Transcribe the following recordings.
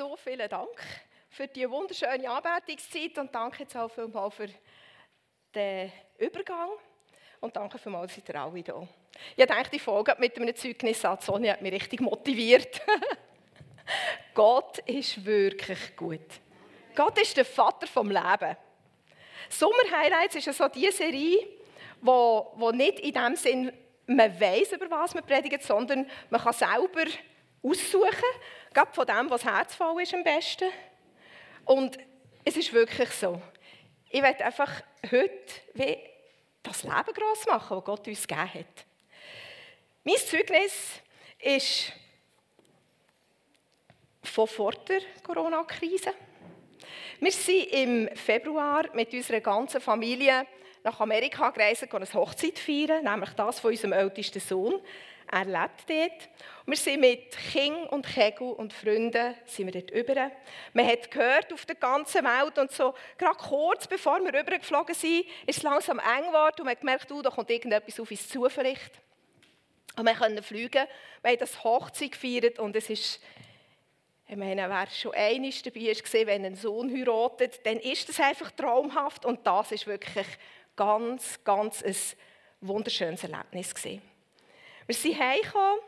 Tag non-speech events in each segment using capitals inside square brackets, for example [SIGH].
so vielen Dank für die wunderschöne Anbetungszeit und danke jetzt auch vielmals für den Übergang. Und danke vielmals, dass ihr alle da. Ich denke, die Folge mit einem Zeugnis an Sonja hat mich richtig motiviert. [LAUGHS] Gott ist wirklich gut. Gott ist der Vater vom Leben. Sommer Highlights ist ja so die Serie, wo, wo nicht in dem Sinn man weiß über was man predigt, sondern man kann selber aussuchen, gerade von dem, was herzvoll ist am besten. Und es ist wirklich so. Ich werde einfach heute wie das Leben gross machen, das Gott uns gegeben hat. Mein Zeugnis ist von vor der Corona-Krise. Wir sind im Februar mit unserer ganzen Familie nach Amerika gereist, um eine Hochzeit feiern, nämlich das von unserem ältesten Sohn. Er lebt dort. wir sind mit King und Kegel und Freunden sind wir dort über. Man hat gehört auf der ganzen Welt und so, gerade kurz bevor wir rübergeflogen sind, ist es langsam eng geworden und man hat gemerkt, oh, da kommt irgendetwas auf uns zu vielleicht. Und wir können fliegen. Wir haben das Hochzeit gefeiert und es ist ich meine, wer schon einmal dabei ist, wenn ein Sohn heiratet, dann ist das einfach traumhaft und das ist wirklich ganz, ganz ein wunderschönes Erlebnis gewesen. Wir sind heimgekommen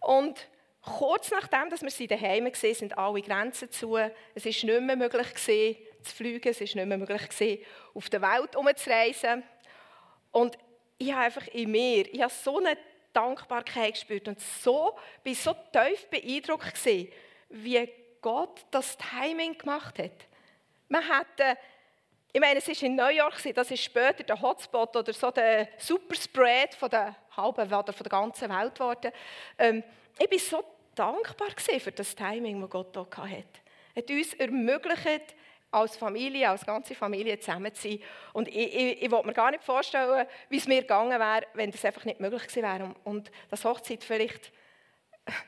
und kurz nachdem, dass wir sie daheim waren, sind alle Grenzen zu. Es ist nicht mehr möglich gewesen, zu fliegen, es ist nicht mehr möglich gewesen, auf der Welt umzureisen. Und ich habe einfach in mir, ich habe so eine Dankbarkeit gespürt und so, bin so tief beeindruckt gewesen, wie Gott das Timing gemacht hat. Man hätte, ich meine, es war in New York, das ist später der Hotspot oder so der Superspread von der halben oder von der ganzen Welt geworden. Ähm, ich war so dankbar für das Timing, das Gott hier hatte. Er hat uns ermöglicht, als Familie, als ganze Familie zusammen zu sein. Und ich, ich, ich wollte mir gar nicht vorstellen, wie es mir gegangen wäre, wenn das einfach nicht möglich gewesen wäre. Und das Hochzeit vielleicht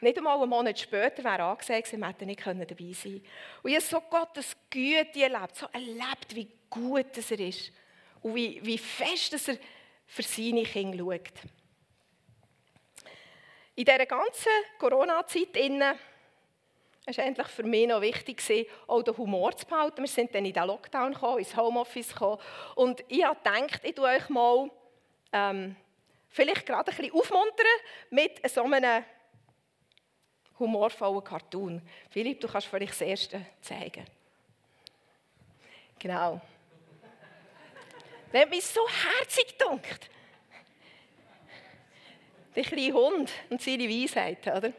nicht einmal einen Monat später wäre angesagt, wir hätten nicht dabei sein können. Und ich habe so Gottes Güte erlebt, so erlebt, wie gut er ist und wie, wie fest dass er für seine Kinder schaut. In dieser ganzen Corona-Zeit war es endlich für mich noch wichtig, auch den Humor zu behalten. Wir sind dann in den Lockdown gekommen, ins Homeoffice gekommen. Und ich habe gedacht, ich tue euch mal ähm, vielleicht gerade ein bisschen aufmuntern mit so einem humorvollen Cartoon. Philipp, du kannst vielleicht das erste zeigen. Genau. [LAUGHS] Hat mich so herzig gedacht. Der kleine Hund und seine Weisheit, oder?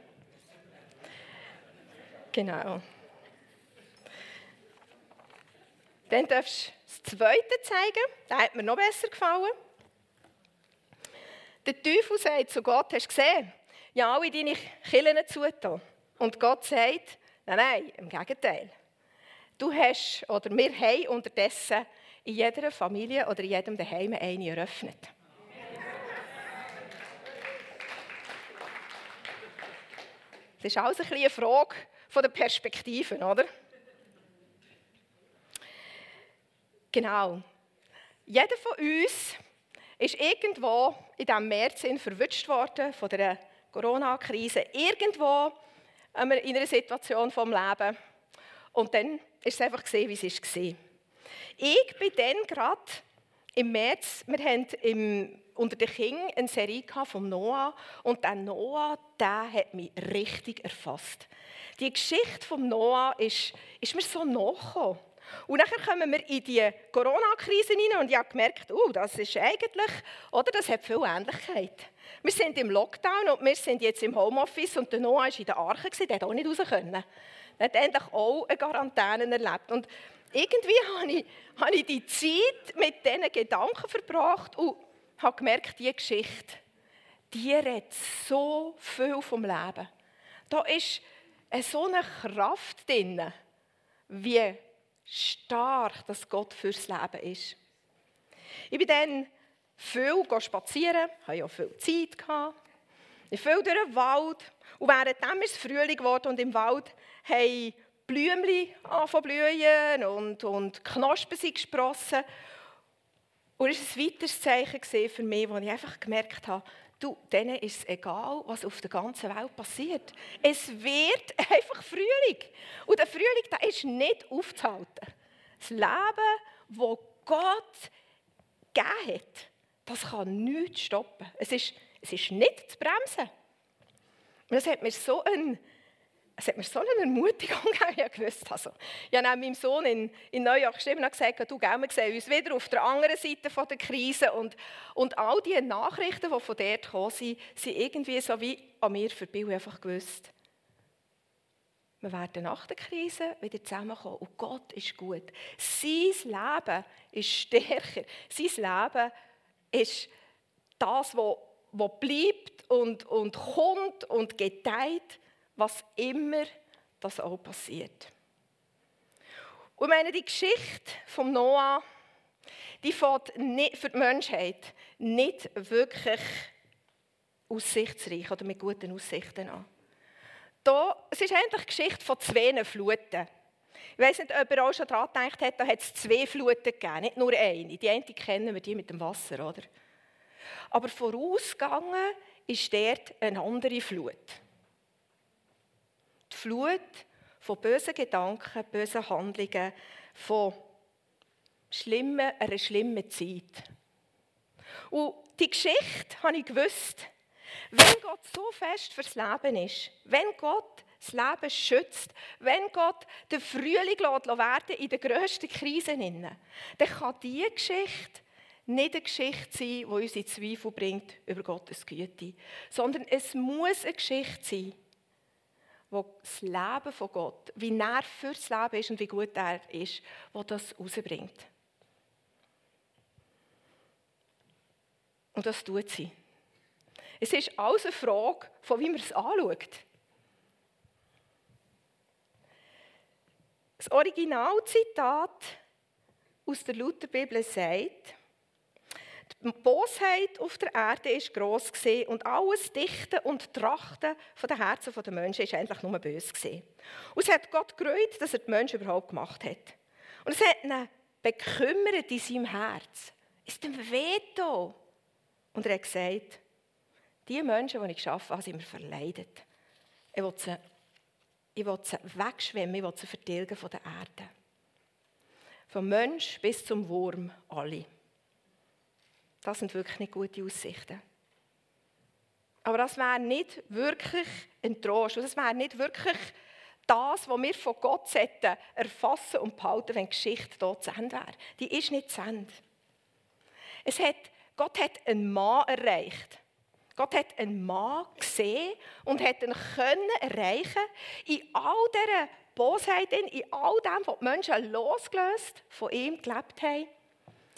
Genau. Dann darfst du das zweite zeigen. Das hat mir noch besser gefallen. Der Teufel sagt zu Gott, hast du gesehen, ja alle deine Killen zugetan. Und Gott sagt, nein, nein, im Gegenteil. Du hast, oder wir haben unterdessen in jeder Familie oder in jedem Daheim eine eröffnet. Das ist alles ein eine Frage der Perspektiven, oder? Genau. Jeder von uns ist irgendwo in diesem März verwünscht worden von der Corona-Krise, irgendwo in einer Situation vom Leben. Und dann ist es einfach gesehen, wie es war. Ich bin dann gerade im März, wir haben im, unter den Kindern eine Serie von Noah und der Noah, der hat mich richtig erfasst. Die Geschichte von Noah ist, ist mir so nachgekommen. Und dann kommen wir in die Corona-Krise hinein und ich habe gemerkt, oh, das ist eigentlich, oder, das hat viel Ähnlichkeit. Wir sind im Lockdown und wir sind jetzt im Homeoffice und der Noah war in der Arche, der hat auch nicht raus können. Er hat endlich auch eine Quarantäne erlebt. Und irgendwie habe ich, habe ich die Zeit mit diesen Gedanken verbracht und habe gemerkt, diese Geschichte, die redet so viel vom Leben. Da ist so eine Kraft drin, wie stark dass Gott fürs Leben ist. Ich bin dann viel spazieren, hatte ja viel Zeit. Ich viel durch den Wald. Und währenddem ist es Frühling geworden und im Wald haben Blümchen blühen und, und Knospen sind gesprossen. Und es war ein weiteres Zeichen für mich, wo ich einfach gemerkt habe, du, denen ist es egal, was auf der ganzen Welt passiert. Es wird [LAUGHS] einfach Frühling. Und der Frühling, der ist nicht aufzuhalten. Das Leben, das Gott gegeben hat, das kann nichts stoppen. Es ist, es ist nicht zu bremsen. Und das hat mir so ein es hat mir so eine Ermutigung [LAUGHS] gegeben, ich wusste also. Ich habe meinem Sohn in, in Neujahr geschrieben und gesagt, du, gell, wir sehen uns wieder auf der anderen Seite von der Krise und, und all die Nachrichten, die von dort gekommen sind, sind irgendwie so wie an mir vorbei und einfach gewusst, wir werden nach der Krise wieder zusammenkommen und Gott ist gut. Sein Leben ist stärker. Sein Leben ist das, was, was bleibt und, und kommt und gedeiht was immer das auch passiert. Und meine, die Geschichte vom Noah, die fängt für die Menschheit nicht wirklich aussichtsreich oder mit guten Aussichten an. Da, es ist eigentlich die Geschichte von zwei Fluten. Ich weiß nicht, ob ihr auch schon daran gedacht habt, da hat es zwei Fluten gegeben, nicht nur eine. Die eine kennen wir, die mit dem Wasser, oder? Aber vorausgegangen ist dort eine andere Flut die Flut von bösen Gedanken, bösen Handlungen, von schlimmen, einer schlimmen Zeit. Und die Geschichte habe ich gewusst, wenn Gott so fest fürs Leben ist, wenn Gott das Leben schützt, wenn Gott den Frühling werden in der grössten Krise, dann kann diese Geschichte nicht eine Geschichte sein, die uns in Zweifel bringt über Gottes Güte, sondern es muss eine Geschichte sein, wo das Leben von Gott, wie er fürs Leben ist und wie gut er ist, wo das rausbringt. Und das tut sie. Es ist alles eine Frage, von wie man es anschaut. Das Originalzitat aus der Lutherbibel sagt, die Bosheit auf der Erde ist gross und alles Dichten und Trachten von den Herzen der Menschen ist eigentlich nur böse gesehen. Und es hat Gott gereut, dass er die Menschen überhaupt gemacht hat. Und es hat ihn bekümmert in seinem Herz. Ist ihm weh Und er hat gesagt, die Menschen, die ich geschaffen habe, sind mir verleidet. Ich will sie, ich will sie wegschwemmen, ich will sie vertilgen von der Erde. Vom Mensch bis zum Wurm, alle. Das sind wirklich nicht gute Aussichten. Aber das wäre nicht wirklich ein Trost. Das wäre nicht wirklich das, was wir von Gott sollten, erfassen und behalten, wenn die Geschichte hier zu Ende wäre. Die ist nicht zu Ende. Es hat, Gott hat einen Mann erreicht. Gott hat einen Mann gesehen und hat ihn können erreichen in all dieser Bosheit, in all dem, was die Menschen losgelöst von ihm gelebt haben,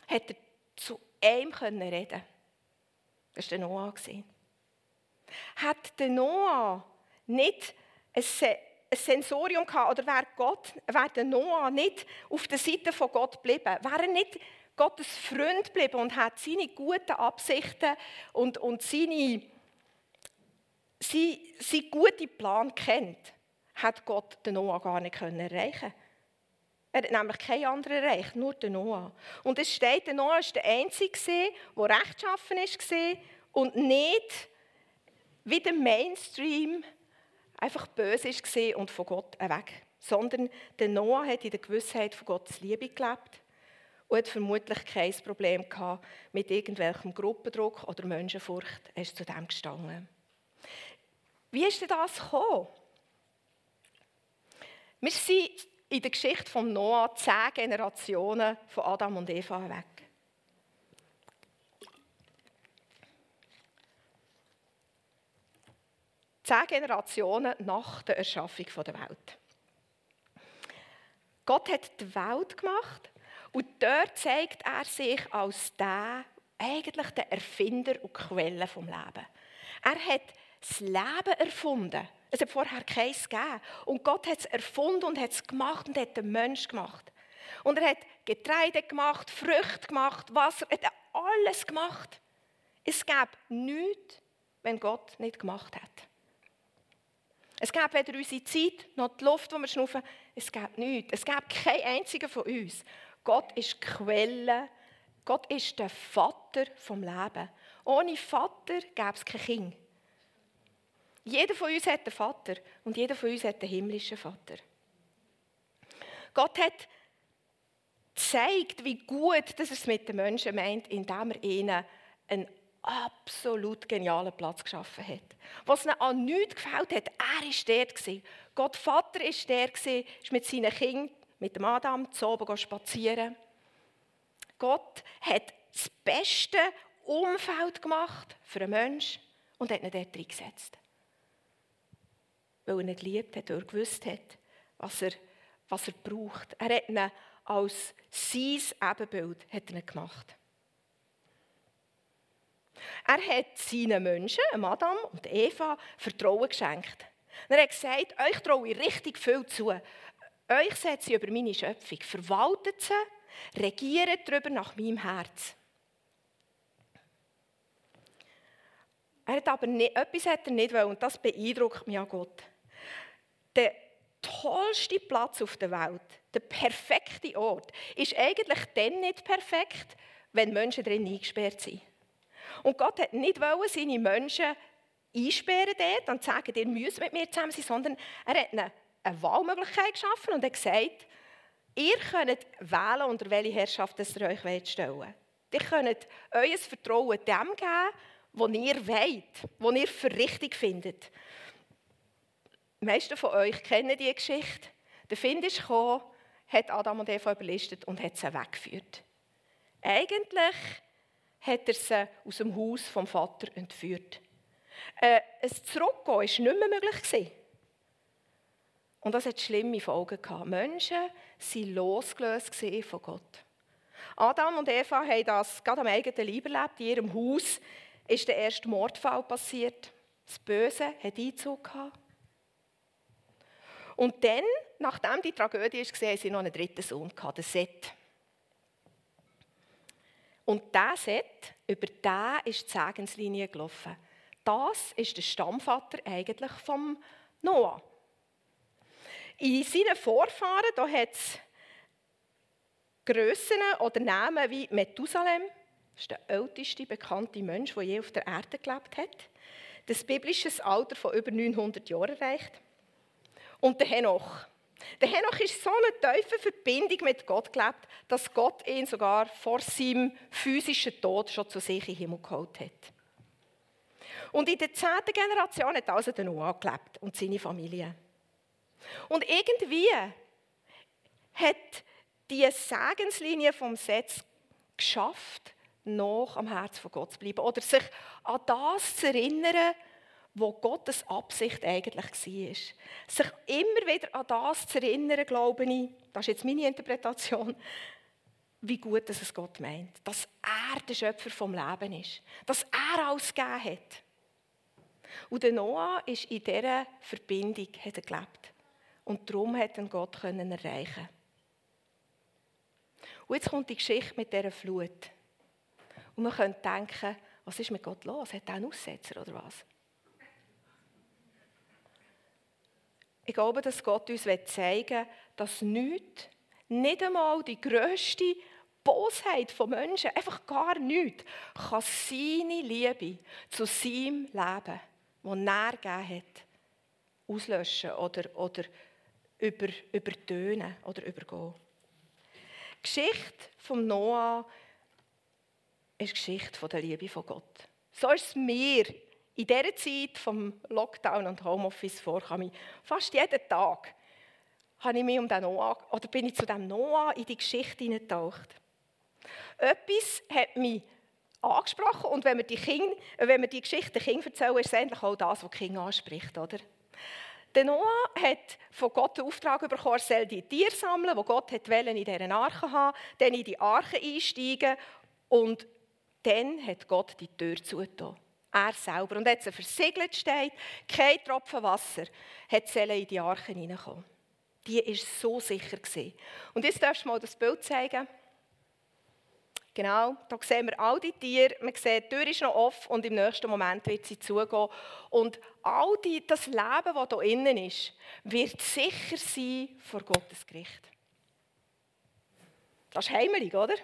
hat er zu einem reden können. Das war der Noah. Hat der Noah nicht ein Sensorium gehabt, oder wäre, Gott, wäre der Noah nicht auf der Seite von Gott geblieben, wäre er nicht Gottes Freund geblieben und hat seine guten Absichten und, und seine, seine, seinen guten Plan kennt, hat Gott den Noah gar nicht erreichen können. Er hat nämlich keinen anderen erreicht, nur den Noah. Und es steht, der Noah war der Einzige, der rechtschaffen war und nicht wie der Mainstream einfach böse war und von Gott weg. Sondern der Noah hat in der Gewissheit von Gottes Liebe gelebt und hat vermutlich kein Problem gehabt mit irgendwelchem Gruppendruck oder Menschenfurcht. Er ist zu dem gestanden. Wie ist denn das gekommen? Wir sind in der Geschichte von Noah zehn Generationen von Adam und Eva weg. Zehn Generationen nach der Erschaffung der Welt. Gott hat die Welt gemacht und dort zeigt er sich als der, eigentlich der Erfinder und Quelle vom Leben. Er hat das Leben erfunden. Es hat vorher keins gegeben. Und Gott hat es erfunden und hat es gemacht und hat den Mensch gemacht. Und er hat Getreide gemacht, Früchte gemacht, Wasser, er hat alles gemacht. Es gäbe nichts, wenn Gott nicht gemacht hat. Es gäbe weder unsere Zeit noch die Luft, die wir schnaufen. Es gäbe nichts. Es gäbe keinen einzigen von uns. Gott ist die Quelle. Gott ist der Vater vom Leben. Ohne Vater gäbe es kein Kind. Jeder von uns hat einen Vater und jeder von uns hat einen himmlischen Vater. Gott hat gezeigt, wie gut dass er es mit den Menschen meint, indem er ihnen einen absolut genialen Platz geschaffen hat. Was ihnen an nichts gefällt hat, er war dort. Gott Vater war dort, ist mit seinen Kindern, mit dem Adam, zu oben spazieren. Gott hat das beste Umfeld gemacht für einen Menschen und hat ihn dort reingesetzt. Weil er ihn geliebt hat, weil er gewusst hat, was er, was er braucht. Er hat ihn als sein Ebenbild hat er gemacht. Er hat seinen Menschen, Adam und Eva, Vertrauen geschenkt. Er hat gesagt, euch traue ich richtig viel zu. Euch setze ich über meine Schöpfung. Verwaltet sie, regiert darüber nach meinem Herz. Er hat aber nicht, etwas hat er nicht wollen, und das beeindruckt mich an Gott. Der tollste Platz auf der Welt, der perfekte Ort, ist eigentlich dann nicht perfekt, wenn Menschen drin eingesperrt sind. Und Gott hat nicht wollen, seine Menschen einsperren dort und sagen, ihr müsst mit mir zusammen sein, sondern er hat ihnen eine Wahlmöglichkeit geschaffen und hat gesagt, ihr könnt wählen, unter welche Herrschaft ihr euch stellen wollt. Ihr könnt euer Vertrauen dem geben, was ihr wollt, was ihr für richtig findet. Die meisten von euch kennen diese Geschichte. Der Find ist gekommen, hat Adam und Eva überlistet und hat sie weggeführt. Eigentlich hat er sie aus dem Haus vom Vater entführt. Äh, ein Zurückgehen war nicht mehr möglich. Und das hat schlimme Folgen gehabt. Menschen waren losgelöst von Gott. Adam und Eva haben das gerade am eigenen Leib erlebt. In ihrem Haus ist der erste Mordfall passiert. Das Böse hat Einzug gehabt. Und dann, nachdem die Tragödie war, haben sie noch einen dritten Sohn den Seth. Und dieser Set, über den ist die Segenslinie gelaufen. Das ist der Stammvater eigentlich vom Noah. In seinen Vorfahren da hat es Grössen oder Namen wie Methusalem, das ist der älteste bekannte Mensch, der je auf der Erde gelebt hat. Das biblische Alter von über 900 Jahren erreicht. Und der Henoch. Der Henoch ist so eine tiefe Verbindung mit Gott gelebt, dass Gott ihn sogar vor seinem physischen Tod schon zu sich in den Himmel geholt hat. Und in der zehnten Generation hat also der Noah gelebt und seine Familie. Und irgendwie hat die Segenslinie vom Setz geschafft, noch am Herz von Gott zu bleiben oder sich an das zu erinnern, wo Gottes Absicht eigentlich war. Sich immer wieder an das zu erinnern, glaube ich, das ist jetzt meine Interpretation, wie gut dass es Gott meint. Dass er der Schöpfer vom Leben ist. Dass er alles gegeben hat. Und der Noah ist in dieser Verbindung hat er gelebt. Und darum hat er Gott können erreichen. Und jetzt kommt die Geschichte mit dieser Flut. Und man könnte denken, was ist mit Gott los? Hat er einen Aussetzer oder was? Ich glaube, dass Gott uns zeigen will, dass nichts, nicht einmal die grösste Bosheit von Menschen, einfach gar nichts, kann seine Liebe zu seinem Leben, das er gegeben hat, auslöschen oder, oder über, übertönen oder übergehen. Die Geschichte von Noah ist die Geschichte der Liebe von Gott. So ist es mir in dieser Zeit vom Lockdown und Homeoffice vor, ich fast jeden Tag habe ich mich um den Noah, oder bin ich zu dem Noah in die Geschichte hineingetaucht. Etwas hat mich angesprochen und wenn wir die, Kinder, wenn wir die Geschichte den erzählen, ist es eigentlich auch das, was die Kinder anspricht. Oder? Der Noah hat von Gott den Auftrag bekommen, er soll die Tiere sammeln, die Gott hat in dieser Arche haben, dann in die Arche einsteigen und dann hat Gott die Tür zugetan. Er selber. Und jetzt versiegelt steht, kein Tropfen Wasser hat in die Arche hineinkommen. Die war so sicher. Gewesen. Und jetzt darfst du mal das Bild zeigen. Genau, da sehen wir all die Tiere. Man sieht, die Tür ist noch offen und im nächsten Moment wird sie zugehen. Und all die, das Leben, das hier innen ist, wird sicher sein vor Gottes Gericht. Das ist heimelig, oder?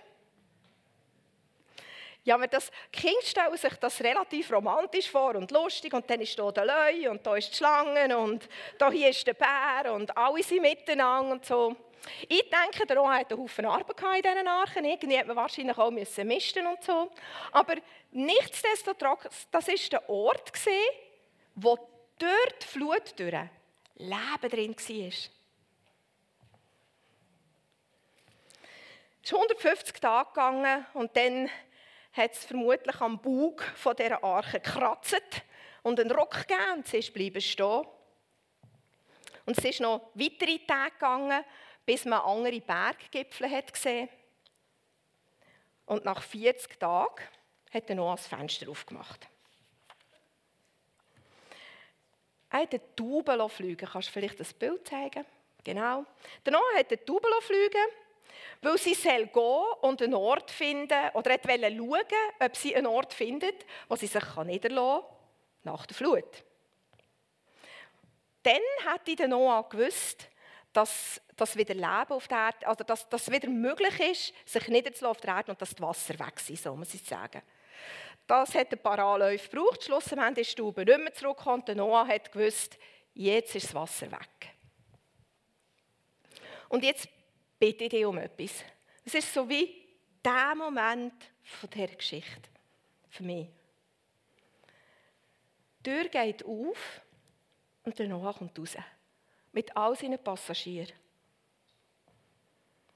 Ja, aber das Kind stellen sich das relativ romantisch vor und lustig und dann ist da der Löwe und da ist die Schlange und da hier ist der Bär und alle sind miteinander und so. Ich denke, der Noah hatte einen Haufen Arbeit in diesen Archen. Irgendwie hat man wahrscheinlich auch müssen misten und so. Aber nichtsdestotrotz, das war der Ort, wo durch die Flut durch Leben drin war. Es ist 150 Tage gegangen und dann hat es vermutlich am Bug von dieser Arche gekratzt und einen Rock gegeben und sie ist bleiben stehen. Und es ist noch weitere Tage gegangen, bis man andere Berggipfel hat gesehen Und nach 40 Tagen hat er noch das Fenster aufgemacht. Er hat eine Taube fliegen. Kannst du vielleicht das Bild zeigen? Genau. Noah hat eine Taube fliegen weil sie soll gehen und einen Ort finden oder schauen, ob sie einen Ort findet, wo sie sich niederlassen kann nach der Flut. Dann hätte der Noah gewusst, dass das wieder Leben auf der Erde, also dass das wieder möglich ist, sich niederzulassen auf der Erde und dass das Wasser weg ist, so muss ich sagen. Das hat ein paar Anläufe gebraucht. Schlussendlich ist die Stube nicht mehr zurückgekommen. Der Noah hat gewusst, jetzt ist das Wasser weg. Und jetzt bitte ich dich um etwas. Es ist so wie der Moment von dieser Geschichte für mich. Die Tür geht auf und der Noah kommt raus. Mit all seinen Passagieren.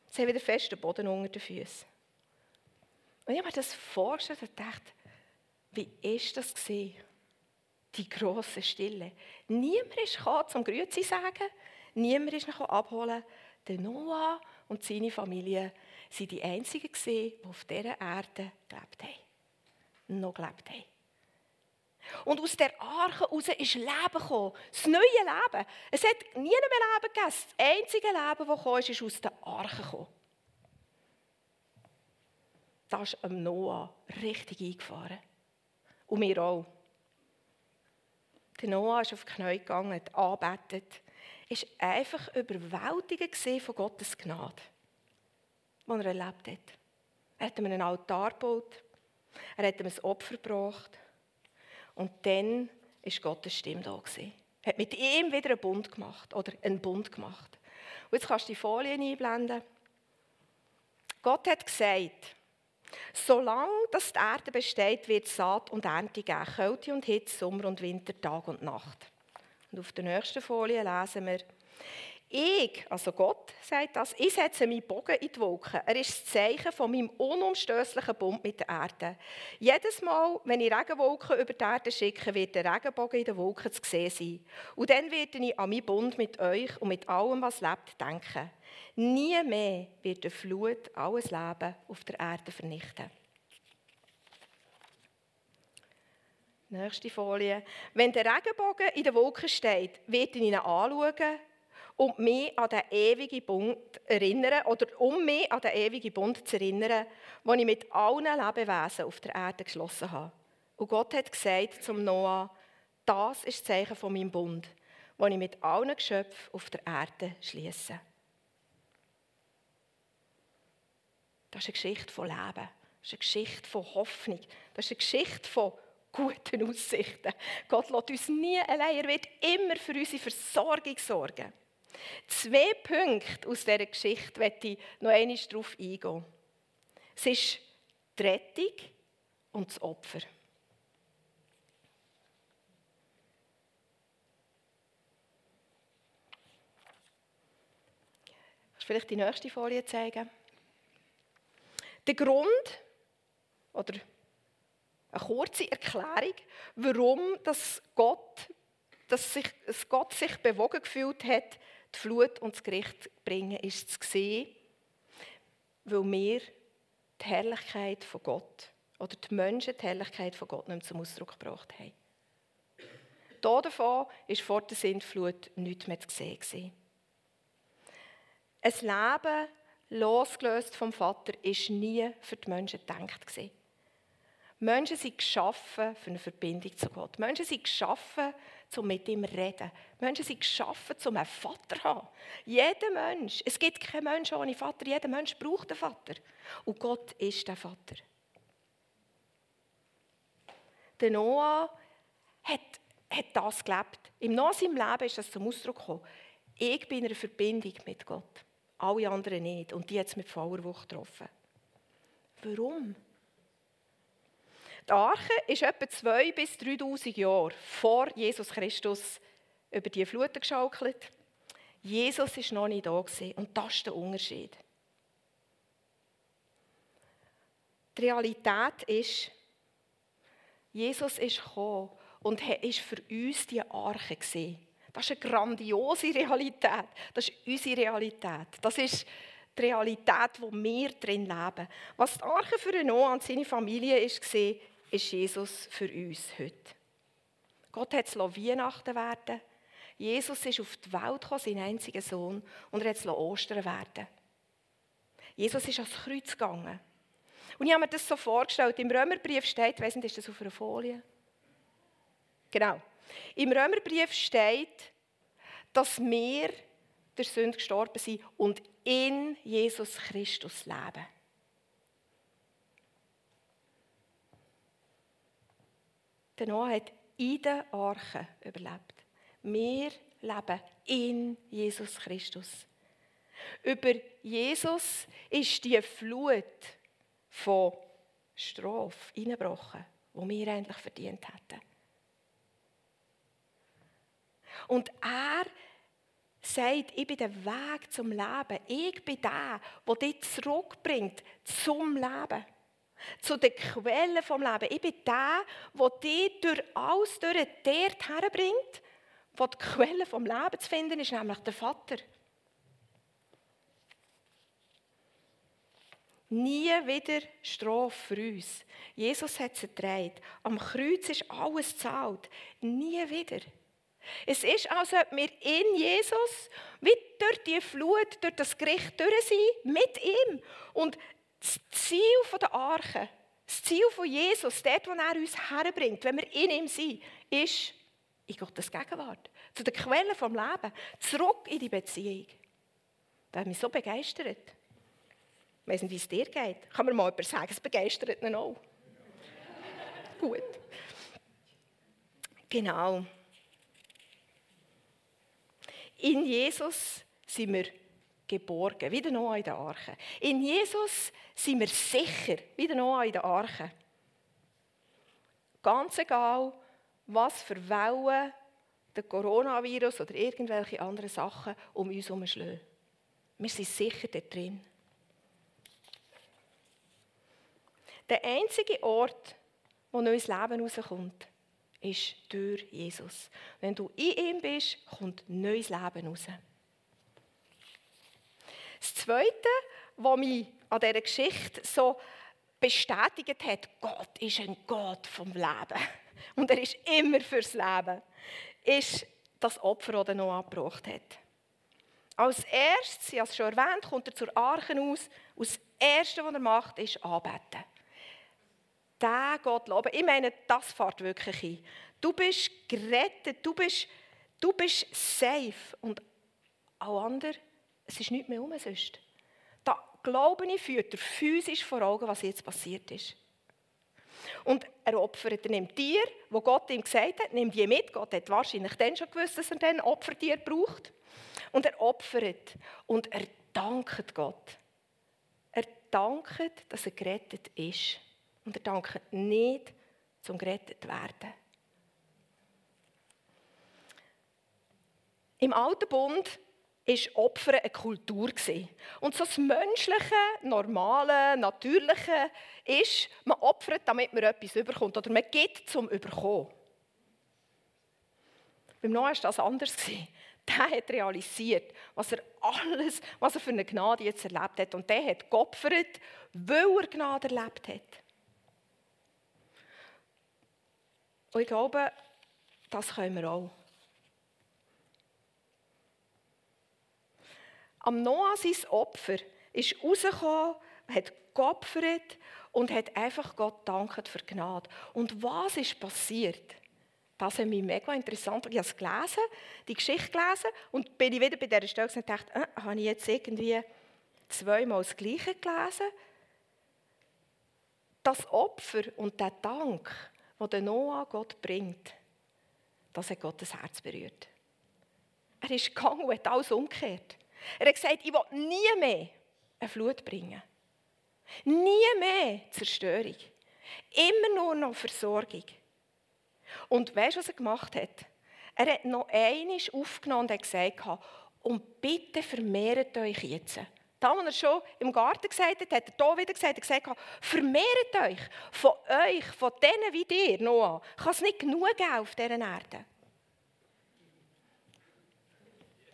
Sie haben wieder festen Boden unter den Füßen. Und ich habe mir das vorgestellt und dachte, wie ist das gesehen? Die große Stille. Niemand ist gekommen, zum Grüezi sagen. Niemand ist noch abholen. Der Noah und seine Familie waren die einzigen, die auf dieser Erde gelebt haben. Noch gelebt haben. Und aus der Arche heraus ist Leben gekommen. Das neue Leben. Es hat nie mehr Leben gegeben. Das einzige Leben, das kam, ist, ist aus der Arche gekommen. Da ist am Noah richtig eingefahren. Und mir auch. Der Noah ist auf die Knie gegangen, hat angebetet ist einfach überwältigend von Gottes Gnade, die er erlebt hat. Er hat ihm einen Altar gebaut, er hat ihm ein Opfer gebracht und dann ist Gottes Stimme da. Er hat mit ihm wieder einen Bund gemacht oder einen Bund gemacht. Und jetzt kannst du die Folien einblenden. Gott hat gesagt, solange das die Erde besteht, wird Saat und Ernte geben, Kälte und Hitze, Sommer und Winter, Tag und Nacht. Und auf der nächsten Folie lesen wir, ich, also Gott, sagt das, ich setze meinen Bogen in die Wolken. Er ist das Zeichen von meinem unumstößlichen Bund mit der Erde. Jedes Mal, wenn ich Regenwolken über die Erde schicke, wird der Regenbogen in den Wolken zu sehen sein. Und dann werde ich an meinen Bund mit euch und mit allem, was lebt, denken. Nie mehr wird die Flut alles Leben auf der Erde vernichten. Nächste Folie. Wenn der Regenbogen in der Wolke steht, wird ihn anschauen und mich an den ewigen Bund erinnern, oder um mich an den ewigen Bund zu erinnern, den ich mit allen Lebewesen auf der Erde geschlossen habe. Und Gott hat gesagt zum Noah, das ist das Zeichen von meinem Bund, den ich mit allen Geschöpfen auf der Erde schließe. Das ist eine Geschichte von Leben. Das ist eine Geschichte von Hoffnung. Das ist eine Geschichte von guten Aussichten. Gott lässt uns nie allein. Er wird immer für unsere Versorgung sorgen. Zwei Punkte aus dieser Geschichte möchte ich noch einmal darauf eingehen. Es ist die Rettung und das Opfer. Vielleicht die nächste Folie zeigen? Der Grund, oder eine kurze Erklärung, warum das Gott, dass sich, dass Gott sich bewogen gefühlt hat, die Flut und das Gericht zu bringen, ist zu sehen, weil wir die Herrlichkeit von Gott oder die Menschen die Herrlichkeit von Gott nicht mehr zum Ausdruck gebracht haben. Hier davon war vor der Sintflut nichts mehr zu sehen. Ein Leben losgelöst vom Vater ist nie für die Menschen gedacht. Menschen sind geschaffen für eine Verbindung zu Gott. Menschen sind geschaffen, um mit ihm zu reden. Menschen sind geschaffen, um einen Vater zu haben. Jeder Mensch, es gibt keinen Menschen ohne Vater, jeder Mensch braucht einen Vater. Und Gott ist der Vater. Der Noah hat, hat das gelebt. Im Noah seinem Leben ist das zum Ausdruck gekommen. Ich bin in einer Verbindung mit Gott. alle anderen nicht. Und die hat es mit voller Wucht getroffen. Warum? Die Arche ist etwa 2.000 bis 3.000 Jahre vor Jesus Christus über die Fluten geschaukelt. Jesus ist noch nicht da gewesen. und das ist der Unterschied. Die Realität ist, Jesus ist gekommen und ist für uns die Arche gesehen. Das ist eine grandiose Realität. Das ist unsere Realität. Das ist die Realität, wo wir drin leben. Was die Arche für Noah und seine Familie ist ist Jesus für uns heute. Gott hat es Weihnachten werden. Jesus ist auf die Welt gekommen, sein einziger Sohn, und er hat es Ostern werden. Jesus ist ans Kreuz gegangen. Und ich habe mir das so vorgestellt. Im Römerbrief steht, weiss nicht, ist das auf einer Folie? Genau. Im Römerbrief steht, dass wir der Sünde gestorben sind und in Jesus Christus leben. Der Noah hat in der Arche überlebt. Wir leben in Jesus Christus. Über Jesus ist die Flut von Strafe eingebrochen, die wir eigentlich verdient hätten. Und er sagt, ich bin der Weg zum Leben. Ich bin der, der dich zurückbringt zum Leben zu den Quellen vom Leben. Ich bin der, der dich durch alles durch dort herbringt, wo die Quelle vom Leben zu finden ist, nämlich der Vater. Nie wieder Strafe für uns. Jesus hat es erträgt. Am Kreuz ist alles gezahlt. Nie wieder. Es ist, als ob wir in Jesus, wie durch die Flut, durch das Gericht durch sind, mit ihm. Und das Ziel der Arche, das Ziel von Jesus, dort, wo er uns herbringt, wenn wir in ihm sind, ist in Gottes Gegenwart. Zu der Quelle vom Leben. Zurück in die Beziehung. Das hat mich so begeistert. Ich weiß nicht, wie es dir geht. Kann mir mal jemand sagen, es begeistert ihn auch. [LAUGHS] Gut. Genau. In Jesus sind wir geborgen, wie der Noah in der Arche. In Jesus sind wir sicher, wie der Noah in der Arche. Ganz egal, was für Wellen der Coronavirus oder irgendwelche anderen Sachen um uns herum schlagen. Wir sind sicher da drin. Der einzige Ort, wo neues Leben rauskommt, ist durch Jesus. Wenn du in ihm bist, kommt neues Leben raus. Das Zweite, was mich an dieser Geschichte so bestätigt hat, Gott ist ein Gott vom Leben. Und er ist immer fürs Leben. Ist das Opfer, das er noch abgebracht hat. Als erstes, ich habe es schon erwähnt, kommt er zur Arche aus. Und das Erste, was er macht, ist anbeten. Der Gott loben. Ich meine, das fährt wirklich ein. Du bist gerettet, du bist, du bist safe. Und alle anderen es ist nichts mehr um sonst. Da glaube ich, führt er physisch vor Augen, was jetzt passiert ist. Und er opfert, er nimmt Tier, wo Gott ihm gesagt hat, nimmt die mit. Gott hat wahrscheinlich dann schon gewusst, dass er dann Opfertier braucht. Und er opfert und er dankt Gott. Er dankt, dass er gerettet ist. Und er dankt nicht, zum gerettet werden. Im Alten Bund ist Opfern eine Kultur Und so das Menschliche, Normale, Natürliche ist, man opfert, damit man etwas überkommt. Oder man gibt zum Überkommen. Beim Noah war das anders. Der hat realisiert, was er alles, was er für eine Gnade jetzt erlebt hat. Und der hat geopfert, weil er Gnade erlebt hat. Und ich glaube, das können wir auch. Am Noah sein Opfer ist rausgekommen, hat geopfert und hat einfach Gott dankt für Gnade. Und was ist passiert? Das hat mich mega interessant. Ich habe es gelesen, die Geschichte gelesen und bin ich wieder bei dieser Stelle und dachte, äh, habe ich jetzt irgendwie zweimal das Gleiche gelesen? Das Opfer und der Dank, den der Noah Gott bringt, das hat Gottes Herz berührt. Er ist gegangen und hat alles umgekehrt. Er hat gesagt, ich will nie mehr eine Flut bringen. Nie mehr Zerstörung. Immer nur noch Versorgung. Und weißt du, was er gemacht hat? Er hat noch einmal aufgenommen und hat gesagt, und bitte vermehrt euch jetzt. Da, was er schon im Garten gesagt hat, hat er hier wieder gesagt, gesagt, vermehrt euch. Von euch, von denen wie dir, Noah, kann es nicht genug geben auf dieser Erde.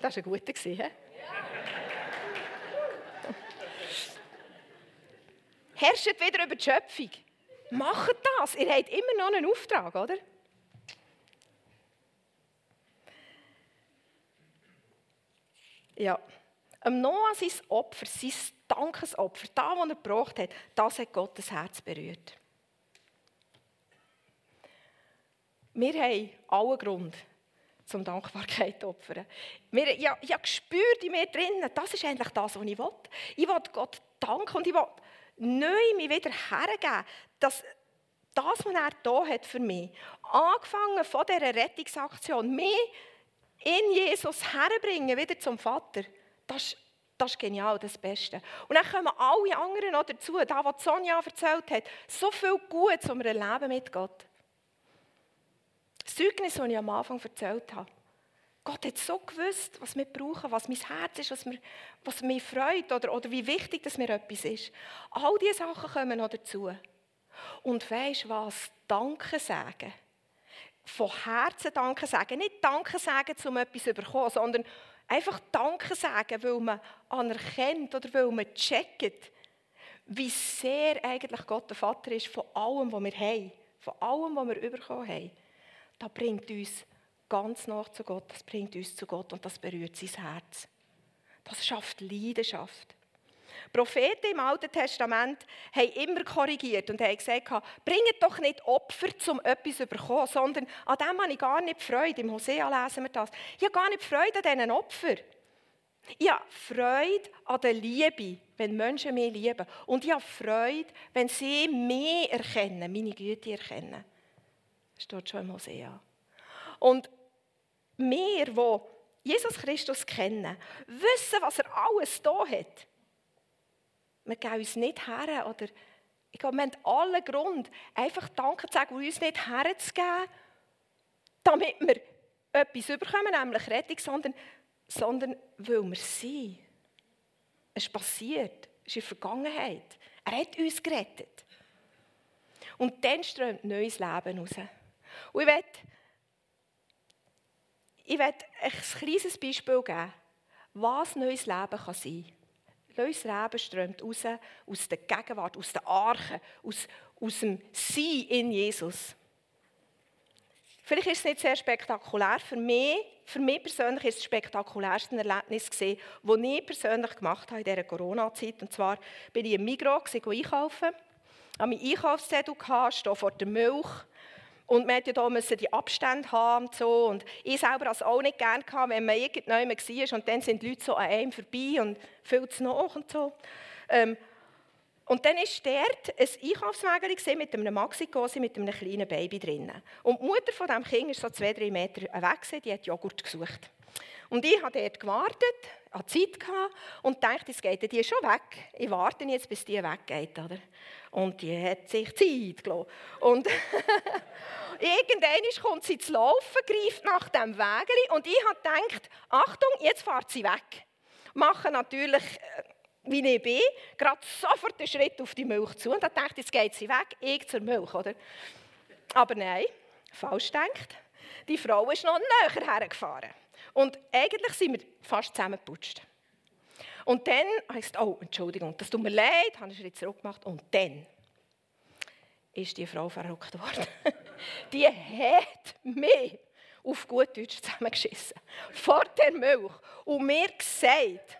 Das war ein guter. Herrscht wieder über die Schöpfung. Macht das. Ihr habt immer noch einen Auftrag, oder? Ja. Am Noah sein Opfer, sein Dankesopfer, das, was er gebraucht hat, das hat Gottes Herz berührt. Wir haben allen Grund, zum Dankbarkeit zu opfern. Wir, ja, ich habe gespürt in mir drinnen, das ist eigentlich das, was ich will. Ich will Gott danken und ich will neu mich wieder hergeben, dass das, was er da hat für mich, angefangen von dieser Rettungsaktion, mich in Jesus herbringen, wieder zum Vater, das, das ist genial, das Beste. Und dann kommen alle anderen noch dazu, da, was Sonja erzählt hat, so viel Gutes, um ein Leben mit Gott. Das Zeugnis, das ich am Anfang erzählt habe. Gott hat so gewusst, was wir brauchen, was mein Herz ist, was, mir, was mich freut oder, oder wie wichtig dass mir etwas ist. All diese Sachen kommen noch dazu. Und weisst was? Danke sagen. Von Herzen Danke sagen. Nicht Danke sagen, um etwas zu bekommen, sondern einfach Danke sagen, weil man anerkennt oder weil man checkt, wie sehr eigentlich Gott der Vater ist von allem, was wir haben. Von allem, was wir bekommen haben. Das bringt uns ganz nach zu Gott. Das bringt uns zu Gott und das berührt sein Herz. Das schafft Leidenschaft. Propheten im Alten Testament haben immer korrigiert und haben gesagt, bringt doch nicht Opfer, um etwas zu bekommen, sondern an dem habe ich gar nicht Freude. Im Hosea lesen wir das. Ich habe gar nicht Freude an diesen Opfern. Ich habe Freude an der Liebe, wenn Menschen mich lieben. Und ich habe Freude, wenn sie mich erkennen, meine Güte erkennen. Das steht schon im Hosea. Und wir, die Jesus Christus kennen, wissen, was er alles da hat. Wir gehen uns nicht her, oder ich glaube, wir haben allen Grund, einfach Danke zu sagen uns nicht herzugeben, damit wir etwas überkommen, nämlich Rettung, sondern, sondern weil wir sind. Es ist passiert, es ist in der Vergangenheit. Er hat uns gerettet. Und dann strömt neues Leben raus. Und ich werde ich werde ein kleines Beispiel geben, was neues Leben kann sein kann. Neues Leben strömt raus aus der Gegenwart, aus der Arche, aus, aus dem Sein in Jesus. Vielleicht ist es nicht sehr spektakulär. Für mich, für mich persönlich ist es das spektakulärste Erlebnis das ich persönlich gemacht habe in dieser Corona-Zeit. Und zwar bin ich im Migros einkaufen, habe meinen Einkaufszettel stehe vor der Milch und musste ja hier die Abstände haben und so. Und ich selber hatte es auch nicht gerne, wenn man irgendjemand war und dann sind die Leute so an einem vorbei und viel zu nach und so. Ähm, und dann war dort ein Einkaufswagen mit einem Maxi-Cosi mit einem kleinen Baby drin. Und die Mutter von diesem Kind war so zwei, drei Meter weg, die hat Joghurt gesucht. Und ich habe dort gewartet, hatte Zeit gehabt und dachte, es geht die schon weg. Ich warte jetzt, bis die weggeht. Oder? Und die hat sich Zeit gelassen. Und [LAUGHS] irgendwann kommt sie zu laufen, greift nach dem Wägeli und ich habe gedacht, Achtung, jetzt fährt sie weg. Mache natürlich, äh, wie ich bin, gerade sofort den Schritt auf die Milch zu und dachte jetzt geht sie weg, ich zur Milch. Oder? Aber nein, falsch denkt. Die Frau ist noch näher hergefahren. Und eigentlich sind wir fast zusammengeputscht. Und dann ich gesagt, oh, Entschuldigung, das tut mir leid, habe einen Schritt zurück gemacht. Und dann ist die Frau verrückt worden. [LAUGHS] die hat mich auf gut Deutsch zusammengeschissen. Vor der Milch. Und mir gesagt,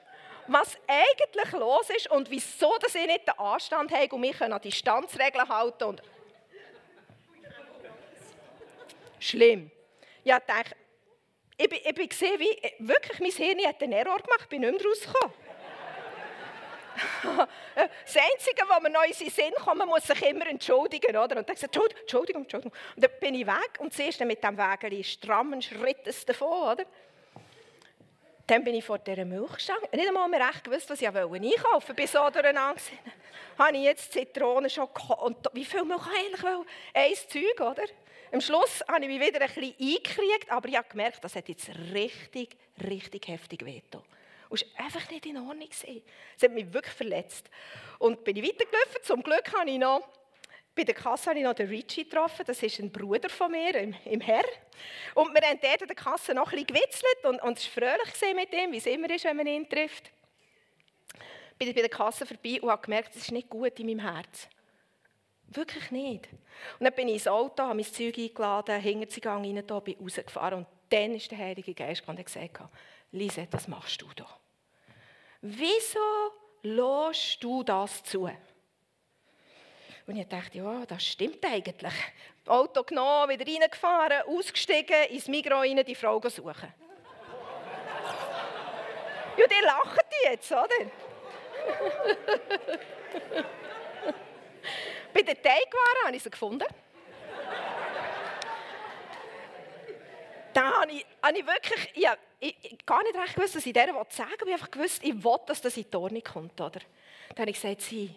was eigentlich los ist und wieso dass ich nicht den Anstand habe und mich an Distanzregeln halten und Schlimm. Ja, ich dachte, ich, bin, ich bin gesehen, wie wirklich mein Hirn hat einen Error gemacht, bin nicht mehr rausgekommen. [LAUGHS] das Einzige, was mir noch in den Sinn kommt, man muss sich immer entschuldigen. Oder? Und dann gesagt, Entschuldigung, Entschuldigung. Und dann bin ich weg und sie ist dann mit dem Wägeli strammen Schrittes davon. Oder? Dann bin ich vor dieser Milchstange. Nicht einmal mehr recht gewusst, was ich einkaufen wollte. Ich bin so durcheinander. Habe ich jetzt Zitronen schon Und wie viel Milch habe ich eigentlich? Ein Zeug, oder? Am Schluss habe ich mich wieder ein bisschen eingekriegt, aber ich habe gemerkt, das hat jetzt richtig, richtig heftig wehgetan. Und es war einfach nicht in Ordnung. Es hat mich wirklich verletzt. Und bin ich weitergelaufen. Zum Glück habe ich noch bei der Kasse habe ich noch den Richie getroffen, das ist ein Bruder von mir im, im Herr. Und wir haben dort in der Kasse noch ein bisschen gewitzelt und, und es war fröhlich mit ihm, wie es immer ist, wenn man ihn trifft. Bin ich bei der Kasse vorbei und habe gemerkt, es ist nicht gut in meinem Herz. Wirklich nicht. Und dann bin ich ins Auto, habe mein Zeug eingeladen, hinter den Gang rein, da, bin rausgefahren und dann ist der Heilige Geist und gesagt, Lise, was machst du da? Wieso lässt du das zu? Und ich dachte, ja, das stimmt eigentlich. Auto genommen, wieder reingefahren, ausgestiegen, ins Mikro rein, die Frau suchen. [LAUGHS] ja, die lachen die jetzt, oder? [LAUGHS] Bei den Teigwaren habe ich sie gefunden. da habe ich, habe ich wirklich, ja, ich, ich gar nicht recht gewusst, was ich der sagen will. Ich habe einfach gewusst, ich will, dass das in die Ordnung kommt. Oder? Dann habe ich gesagt, sie,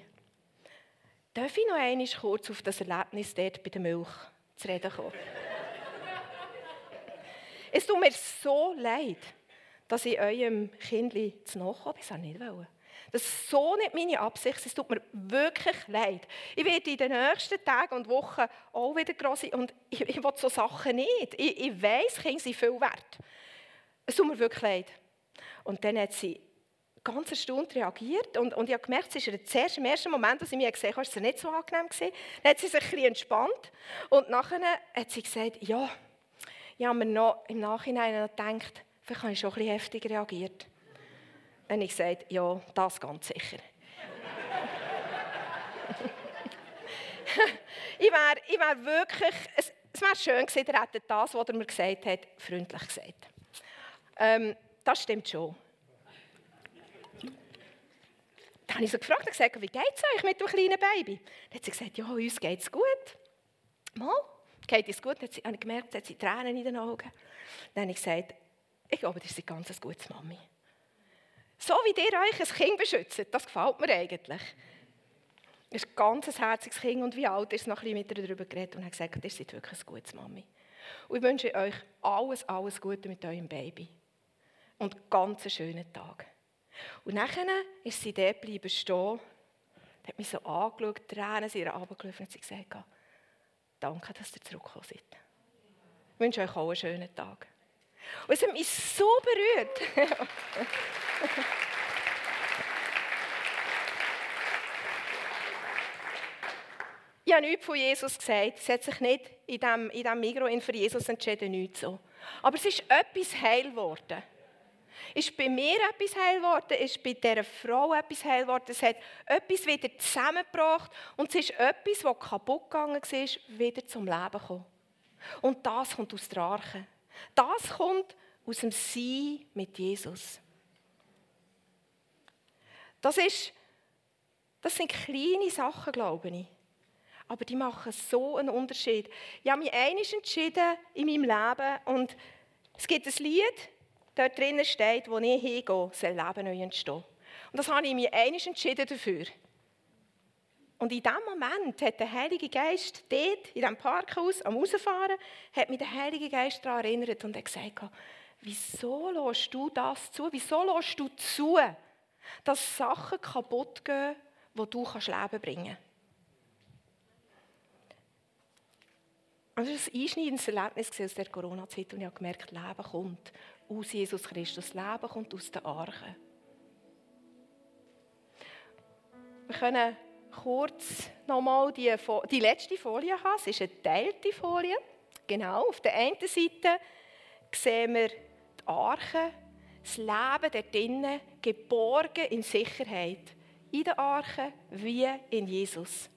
Darf ich noch einmal kurz auf das Erlebnis dort bei der Milch zu reden kommen? es tut mir so leid, dass ich eurem Kindli zu nachkomme. Das wollte ich nicht. Wollen. Das ist so nicht meine Absicht. Es tut mir wirklich leid. Ich werde in den nächsten Tagen und Wochen auch wieder groß sein. Und ich, ich will so Sachen nicht. Ich, ich weiss, Kinder sind viel wert. Es tut mir wirklich leid. Und dann hat sie ganz erstaunt reagiert und, und ich habe gemerkt, es ist zuerst im ersten Moment, als ich mich gesehen habe, es nicht so angenehm gewesen. Dann hat sie sich ein entspannt und nachher hat sie gesagt, ja, ich habe mir noch im Nachhinein gedacht, vielleicht habe ich schon ein bisschen heftig reagiert. Habe ich gesagt, ja, das ganz sicher. [LAUGHS] ich wäre ich wär wirklich, es, es wäre schön gewesen, er hätte das, was er mir gesagt hat, freundlich gesagt. Ähm, das stimmt schon. Dann habe ich sie gefragt und gesagt, wie geht es euch mit dem kleinen Baby? Dann hat sie gesagt, ja, uns geht es gut. Mal, geht es gut? Dann habe ich gemerkt, sie hat sie Tränen in den Augen. Dann habe ich gesagt, ich glaube, das ist eine ganz gute Mami. So wie ihr euch ein Kind beschützt, das gefällt mir eigentlich. Es ist ein ganz herziges Kind und wie alt ist noch ein bisschen mit ihr darüber geredet und hat gesagt, ihr seid wirklich ein gutes Mami. Und ich wünsche euch alles, alles Gute mit eurem Baby. Und einen ganz schönen Tag. Und nachher ist sie dort bleiben stehen, hat mich so angeschaut, Tränen sind ihr runtergelaufen und sie gesagt, danke, dass ihr zurückgekommen seid. Ich wünsche euch auch einen schönen Tag. Und es hat mich so berührt. [LAUGHS] ich habe nichts von Jesus gesagt. Sie hat sich nicht in diesem, in diesem Migros für Jesus entschieden, nichts so. Aber es ist etwas heil geworden. Ist bei mir etwas heil geworden, ist bei dieser Frau etwas heil geworden. Es hat etwas wieder zusammengebracht und es ist etwas, das kaputt gegangen war, wieder zum Leben gekommen. Und das kommt aus der Arche. Das kommt aus dem Sein mit Jesus. Das, ist, das sind kleine Sachen, glaube ich. Aber die machen so einen Unterschied. Ich habe mich einiges entschieden in meinem Leben und es gibt ein Lied, dort drinnen steht, wo ich hingehe, soll Leben neu entstehen. Und das habe ich mir einig entschieden dafür. Und in diesem Moment hat der Heilige Geist dort, in diesem Parkhaus, am Rausfahren, hat mich der Heilige Geist daran erinnert und hat gesagt, wieso lässt du das zu? Wieso lässt du zu, dass Sachen kaputt gehen, die du Leben bringen kannst? Also das war ein einschneidendes Erlebnis aus der Corona-Zeit und ich habe gemerkt, Leben kommt aus Jesus Christus. Leben kommt aus der Arche. Wir können kurz nochmal die, die letzte Folie haben. Es ist eine geteilte Folie. Genau, auf der einen Seite sehen wir die Arche, das Leben dort drinnen, geborgen in Sicherheit. In der Arche wie in Jesus.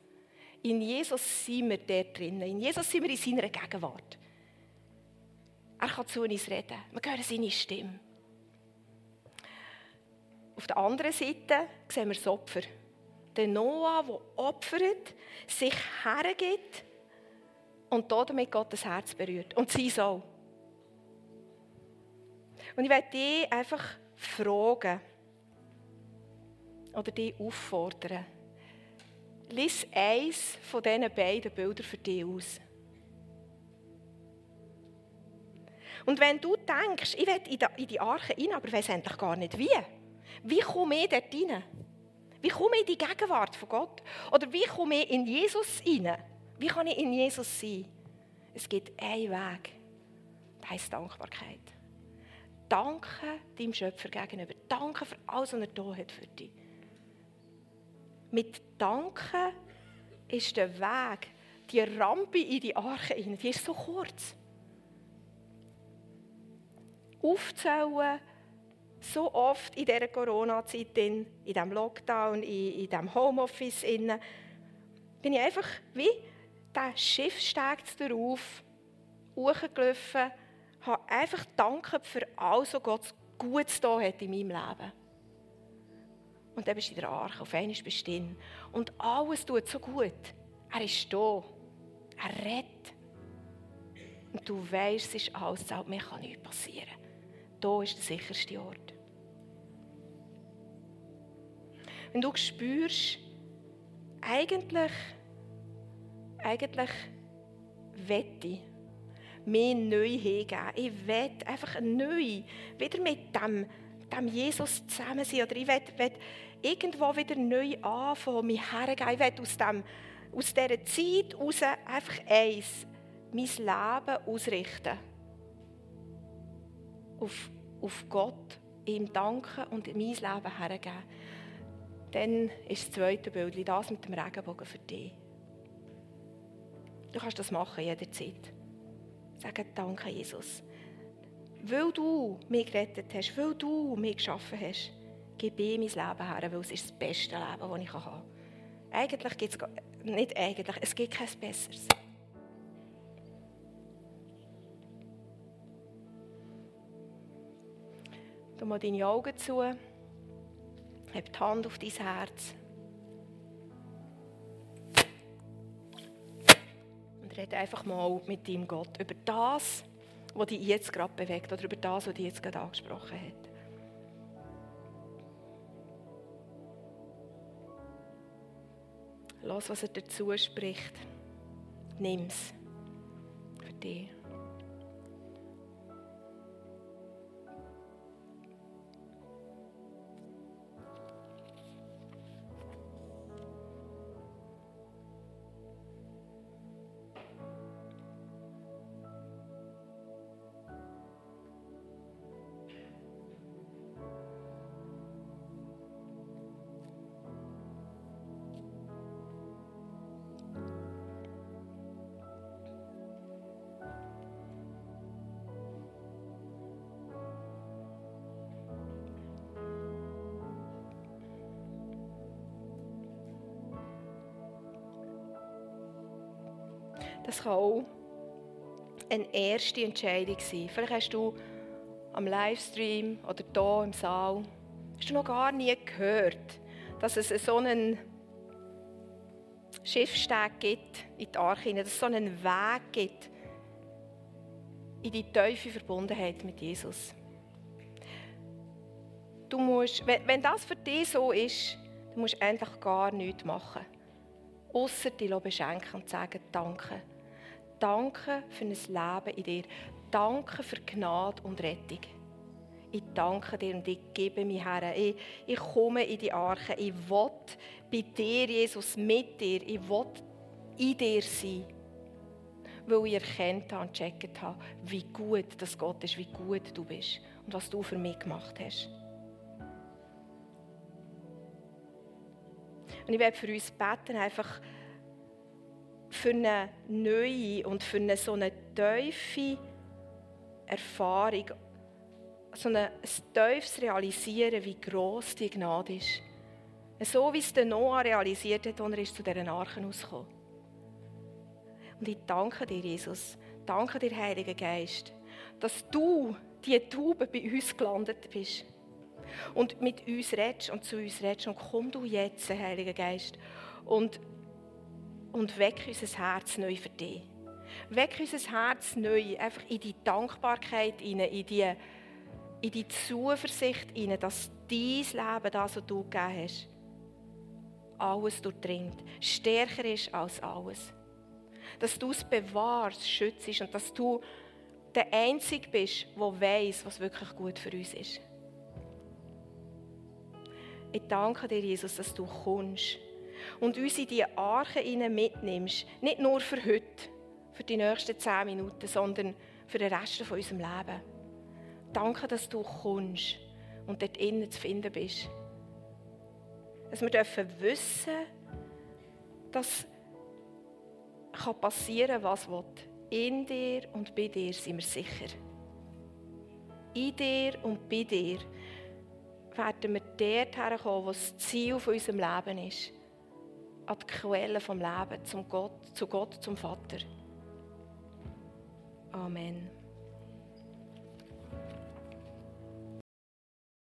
In Jesus sind wir dort drinnen. In Jesus sind wir in seiner Gegenwart. Er kann zu uns reden. Wir hören seine Stimme. Auf der anderen Seite sehen wir das Opfer. Den Noah, der opfert, sich hergibt und damit Gottes Herz berührt. Und sie so. Und ich werde dich einfach fragen oder dich auffordern. Lies eins von diesen beiden Bildern für dich aus. Und wenn du denkst, ich will in die Arche rein, aber weiß endlich gar nicht wie. Wie komme ich dort rein? Wie komme ich in die Gegenwart von Gott? Oder wie komme ich in Jesus rein? Wie kann ich in Jesus sein? Es gibt einen Weg. Das heisst Dankbarkeit. Danke deinem Schöpfer gegenüber. Danke für alles, was er da hat für dich. Mit Danken ist der Weg, die Rampe in die Arche rein, die ist so kurz. Aufzählen, so oft in dieser Corona-Zeit, in, diesem Lockdown, in, in diesem Homeoffice, bin ich einfach wie der Schiffsteg darauf hochgelaufen, habe einfach danke für alles, was Gott Gutes da hat in meinem Leben. Und dann bist du in der Arche, auf einmal bist du drin. Und alles tut so gut. Er ist da. Er rettet. Und du weißt, es ist alles zählt, mir kann nichts passieren. Da ist der sicherste Ort. Wenn du spürst, eigentlich, eigentlich wette ich mehr neu hingeben. Ich will einfach neu wieder mit dem, dem Jesus zusammen sein. Oder ich will, will irgendwo wieder neu anfangen, mich hergeben. Ich will aus, dem, aus dieser Zeit heraus einfach eins, mein Leben ausrichten. Auf, auf Gott, ihm danken und mein Leben hergeben. Dann ist das zweite Bild, das mit dem Regenbogen für dich. Du kannst das machen jederzeit. Sagen Danke, Jesus. Weil du mich gerettet hast, weil du mich geschaffen hast, gebe ich mein Leben her, weil es ist das beste Leben, das ich haben kann. Eigentlich gibt es, nicht eigentlich, es gibt kein besseres. Du machst deine Augen zu, heb die Hand auf dein Herz. Und rede einfach mal mit deinem Gott über das, was dich jetzt gerade bewegt oder über das, was dich jetzt gerade angesprochen hat. Lass, was er dazu spricht. Nimm es für dich. Eine erste Entscheidung sein. Vielleicht hast du am Livestream oder hier im Saal hast du noch gar nie gehört, dass es so einen Schiffsteg gibt in die Arche, dass es so einen Weg gibt in die tiefe Verbundenheit mit Jesus. Du musst, wenn, das für dich so ist, dann musst du eigentlich gar nichts machen. Außer dich beschenken und sagen Danke. Danke für ein Leben in dir. Danke für Gnade und Rettung. Ich danke dir und ich gebe mich her. Ich, ich komme in die Arche. Ich will bei dir, Jesus, mit dir. Ich will in dir sein. Weil ich erkennt habe und gecheckt habe, wie gut das Gott ist, wie gut du bist und was du für mich gemacht hast. Und ich werde für uns beten, einfach, für eine neue und für eine so eine tiefe Erfahrung, so ein tiefes Realisieren, wie gross die Gnade ist. So wie es der Noah realisiert hat, als er zu diesen Archen ausgekommen Und ich danke dir, Jesus, danke dir, Heiliger Geist, dass du die Taube bei uns gelandet bist und mit uns redest und zu uns redest. Und komm du jetzt, Heiliger Geist, und und weck unser Herz neu für dich. Weck unser Herz neu einfach in die Dankbarkeit, in die, in die Zuversicht dass dein Leben, das, was du gegeben hast, alles durchdringt, stärker ist als alles. Dass du es bewahrst, schützt und dass du der Einzige bist, der weiß, was wirklich gut für uns ist. Ich danke dir, Jesus, dass du kommst und uns in diese Arche mitnimmst. Nicht nur für heute, für die nächsten zehn Minuten, sondern für den Rest von unserem Leben. Danke, dass du kommst und dort innen zu finden bist. Dass wir dürfen wissen, dass passieren kann, was will. In dir und bei dir sind wir sicher. In dir und bei dir werden wir dort herkommen, wo das Ziel von unserem Leben ist. An die Quelle vom Leben, zum Gott, zu Gott, zum Vater. Amen.